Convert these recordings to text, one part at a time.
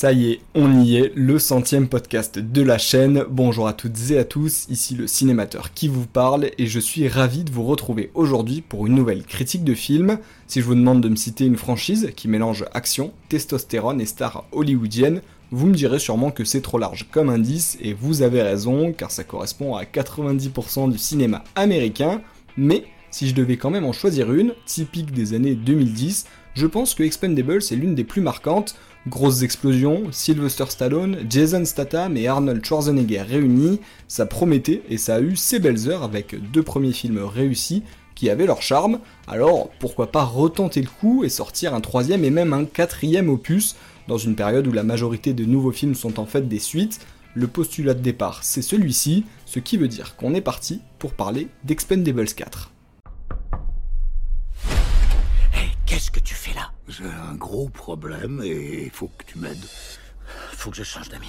Ça y est, on y est, le centième podcast de la chaîne. Bonjour à toutes et à tous, ici le cinémateur qui vous parle et je suis ravi de vous retrouver aujourd'hui pour une nouvelle critique de film. Si je vous demande de me citer une franchise qui mélange action, testostérone et star hollywoodienne, vous me direz sûrement que c'est trop large comme indice et vous avez raison car ça correspond à 90% du cinéma américain, mais si je devais quand même en choisir une, typique des années 2010, je pense que Expendables est l'une des plus marquantes, Grosses explosions, Sylvester Stallone, Jason Statham et Arnold Schwarzenegger réunis, ça promettait et ça a eu ses belles heures avec deux premiers films réussis qui avaient leur charme, alors pourquoi pas retenter le coup et sortir un troisième et même un quatrième opus dans une période où la majorité de nouveaux films sont en fait des suites, le postulat de départ c'est celui-ci, ce qui veut dire qu'on est parti pour parler d'Expendables 4. Qu'est-ce que tu fais là J'ai un gros problème et il faut que tu m'aides. Faut que je change d'amis.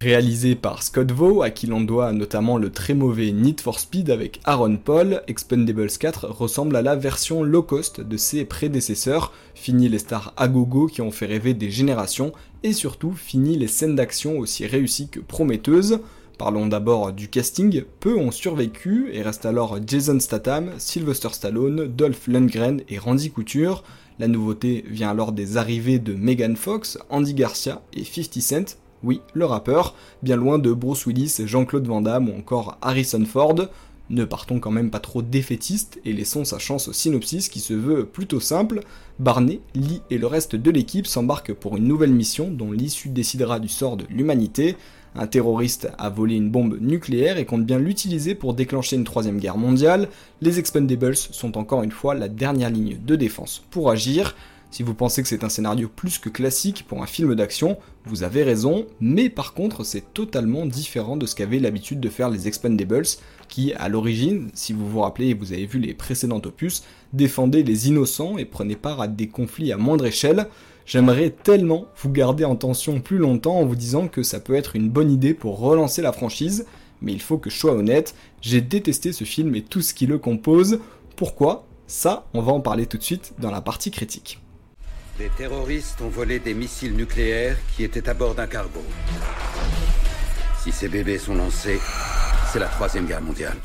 Réalisé par Scott Vaux, à qui l'on doit notamment le très mauvais Need for Speed avec Aaron Paul, Expendables 4 ressemble à la version low cost de ses prédécesseurs, fini les stars à gogo qui ont fait rêver des générations, et surtout fini les scènes d'action aussi réussies que prometteuses. Parlons d'abord du casting, peu ont survécu et restent alors Jason Statham, Sylvester Stallone, Dolph Lundgren et Randy Couture. La nouveauté vient alors des arrivées de Megan Fox, Andy Garcia et 50 Cent, oui, le rappeur, bien loin de Bruce Willis, Jean-Claude Van Damme ou encore Harrison Ford. Ne partons quand même pas trop défaitistes et laissons sa chance au synopsis qui se veut plutôt simple. Barney, Lee et le reste de l'équipe s'embarquent pour une nouvelle mission dont l'issue décidera du sort de l'humanité. Un terroriste a volé une bombe nucléaire et compte bien l'utiliser pour déclencher une troisième guerre mondiale. Les Expendables sont encore une fois la dernière ligne de défense pour agir. Si vous pensez que c'est un scénario plus que classique pour un film d'action, vous avez raison, mais par contre c'est totalement différent de ce qu'avaient l'habitude de faire les Expendables, qui à l'origine, si vous vous rappelez et vous avez vu les précédents opus, défendaient les innocents et prenaient part à des conflits à moindre échelle. J'aimerais tellement vous garder en tension plus longtemps en vous disant que ça peut être une bonne idée pour relancer la franchise, mais il faut que je sois honnête, j'ai détesté ce film et tout ce qui le compose. Pourquoi? Ça, on va en parler tout de suite dans la partie critique. Des terroristes ont volé des missiles nucléaires qui étaient à bord d'un cargo. Si ces bébés sont lancés, c'est la troisième guerre mondiale.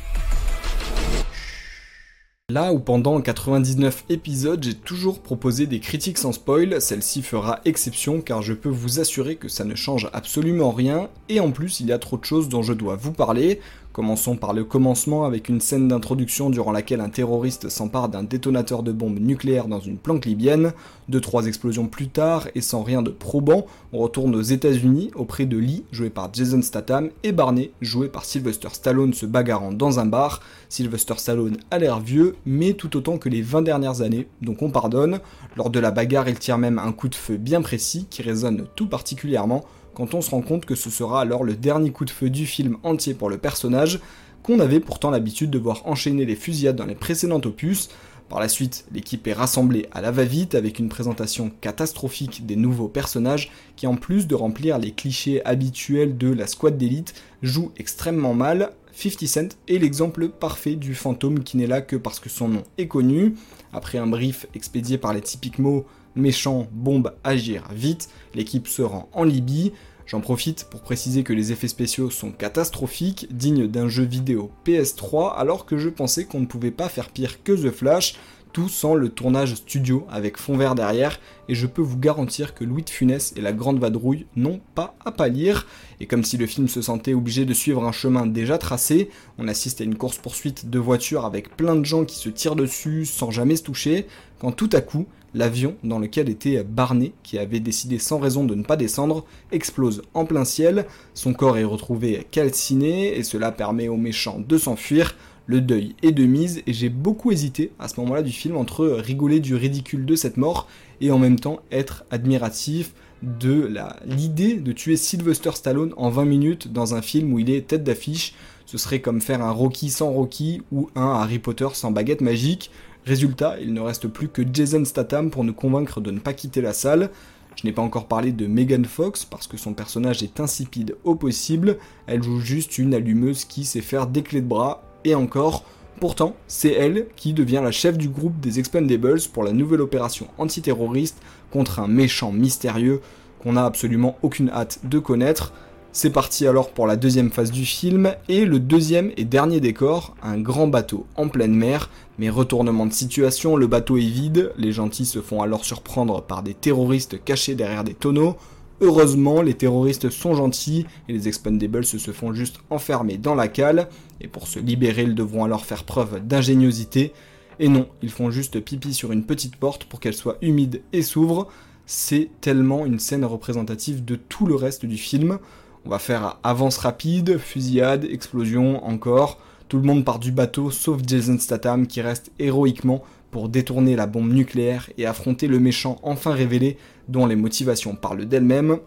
Là où pendant 99 épisodes j'ai toujours proposé des critiques sans spoil, celle-ci fera exception car je peux vous assurer que ça ne change absolument rien et en plus il y a trop de choses dont je dois vous parler. Commençons par le commencement avec une scène d'introduction durant laquelle un terroriste s'empare d'un détonateur de bombe nucléaire dans une planque libyenne. Deux trois explosions plus tard et sans rien de probant, on retourne aux États-Unis auprès de Lee, joué par Jason Statham, et Barney, joué par Sylvester Stallone, se bagarrant dans un bar. Sylvester Stallone a l'air vieux, mais tout autant que les 20 dernières années, donc on pardonne. Lors de la bagarre, il tire même un coup de feu bien précis qui résonne tout particulièrement quand on se rend compte que ce sera alors le dernier coup de feu du film entier pour le personnage, qu'on avait pourtant l'habitude de voir enchaîner les fusillades dans les précédents opus. Par la suite, l'équipe est rassemblée à la va-vite avec une présentation catastrophique des nouveaux personnages qui en plus de remplir les clichés habituels de la squad d'élite, joue extrêmement mal. 50 Cent est l'exemple parfait du fantôme qui n'est là que parce que son nom est connu. Après un brief expédié par les typiques mots méchant, bombe, agir vite, l'équipe se rend en Libye. J'en profite pour préciser que les effets spéciaux sont catastrophiques, dignes d'un jeu vidéo PS3, alors que je pensais qu'on ne pouvait pas faire pire que The Flash, tout sans le tournage studio avec fond vert derrière, et je peux vous garantir que Louis de Funès et la Grande Vadrouille n'ont pas à pâlir, et comme si le film se sentait obligé de suivre un chemin déjà tracé, on assiste à une course-poursuite de voitures avec plein de gens qui se tirent dessus sans jamais se toucher, quand tout à coup, l'avion dans lequel était Barney, qui avait décidé sans raison de ne pas descendre, explose en plein ciel, son corps est retrouvé calciné, et cela permet aux méchants de s'enfuir, le deuil est de mise, et j'ai beaucoup hésité à ce moment-là du film entre rigoler du ridicule de cette mort, et en même temps être admiratif de l'idée de tuer Sylvester Stallone en 20 minutes dans un film où il est tête d'affiche, ce serait comme faire un Rocky sans Rocky ou un Harry Potter sans baguette magique. Résultat, il ne reste plus que Jason Statham pour nous convaincre de ne pas quitter la salle. Je n'ai pas encore parlé de Megan Fox parce que son personnage est insipide au possible. Elle joue juste une allumeuse qui sait faire des clés de bras et encore. Pourtant, c'est elle qui devient la chef du groupe des Expendables pour la nouvelle opération antiterroriste contre un méchant mystérieux. qu'on a absolument aucune hâte de connaître. C'est parti alors pour la deuxième phase du film, et le deuxième et dernier décor, un grand bateau en pleine mer, mais retournement de situation, le bateau est vide, les gentils se font alors surprendre par des terroristes cachés derrière des tonneaux, Heureusement, les terroristes sont gentils et les expendables se font juste enfermer dans la cale, et pour se libérer, ils devront alors faire preuve d'ingéniosité. Et non, ils font juste pipi sur une petite porte pour qu'elle soit humide et s'ouvre. C'est tellement une scène représentative de tout le reste du film. On va faire avance rapide, fusillade, explosion, encore. Tout le monde part du bateau sauf Jason Statham qui reste héroïquement pour détourner la bombe nucléaire et affronter le méchant enfin révélé dont les motivations parlent d'elles-mêmes.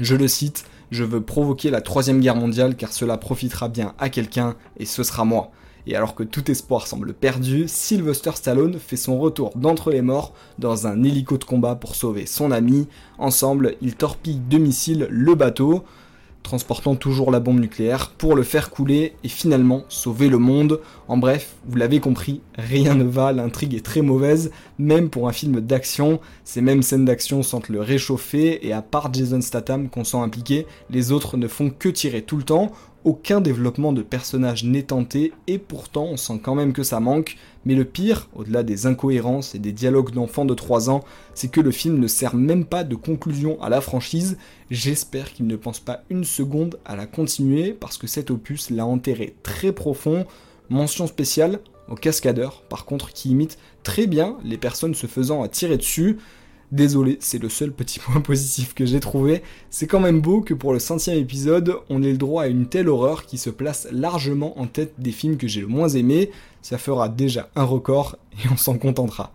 Je le cite, je veux provoquer la troisième guerre mondiale car cela profitera bien à quelqu'un et ce sera moi. Et alors que tout espoir semble perdu, Sylvester Stallone fait son retour d'entre les morts dans un hélico de combat pour sauver son ami. Ensemble, ils torpillent de missiles le bateau transportant toujours la bombe nucléaire pour le faire couler et finalement sauver le monde. En bref, vous l'avez compris, rien ne va, l'intrigue est très mauvaise, même pour un film d'action. Ces mêmes scènes d'action sentent le réchauffer et à part Jason Statham qu'on sent impliqué, les autres ne font que tirer tout le temps aucun développement de personnage n'est tenté, et pourtant on sent quand même que ça manque, mais le pire, au-delà des incohérences et des dialogues d'enfants de 3 ans, c'est que le film ne sert même pas de conclusion à la franchise, j'espère qu'il ne pense pas une seconde à la continuer, parce que cet opus l'a enterré très profond, mention spéciale au cascadeur, par contre, qui imite très bien les personnes se faisant tirer dessus, Désolé, c'est le seul petit point positif que j'ai trouvé. C'est quand même beau que pour le centième épisode, on ait le droit à une telle horreur qui se place largement en tête des films que j'ai le moins aimés. Ça fera déjà un record et on s'en contentera.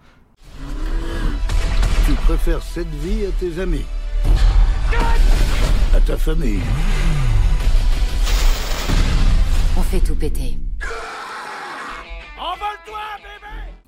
Tu préfères cette vie à tes amis? À ta famille? On fait tout péter.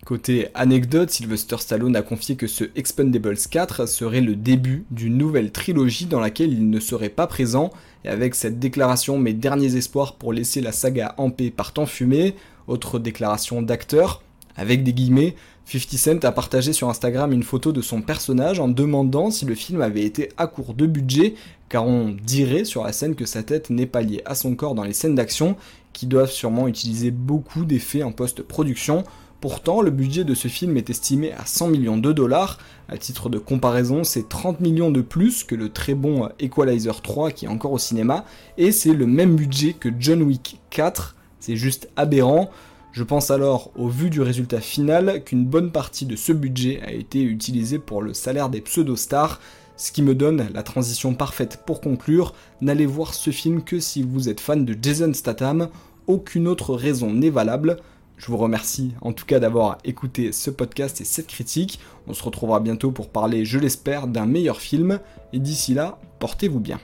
Côté anecdote, Sylvester Stallone a confié que ce Expendables 4 serait le début d'une nouvelle trilogie dans laquelle il ne serait pas présent, et avec cette déclaration mes derniers espoirs pour laisser la saga en paix par temps fumé, autre déclaration d'acteur, avec des guillemets, 50 Cent a partagé sur Instagram une photo de son personnage en demandant si le film avait été à court de budget, car on dirait sur la scène que sa tête n'est pas liée à son corps dans les scènes d'action, qui doivent sûrement utiliser beaucoup d'effets en post-production, Pourtant, le budget de ce film est estimé à 100 millions de dollars. À titre de comparaison, c'est 30 millions de plus que le très bon Equalizer 3 qui est encore au cinéma, et c'est le même budget que John Wick 4. C'est juste aberrant. Je pense alors, au vu du résultat final, qu'une bonne partie de ce budget a été utilisé pour le salaire des pseudo-stars, ce qui me donne la transition parfaite pour conclure. N'allez voir ce film que si vous êtes fan de Jason Statham, aucune autre raison n'est valable. Je vous remercie en tout cas d'avoir écouté ce podcast et cette critique. On se retrouvera bientôt pour parler, je l'espère, d'un meilleur film. Et d'ici là, portez-vous bien.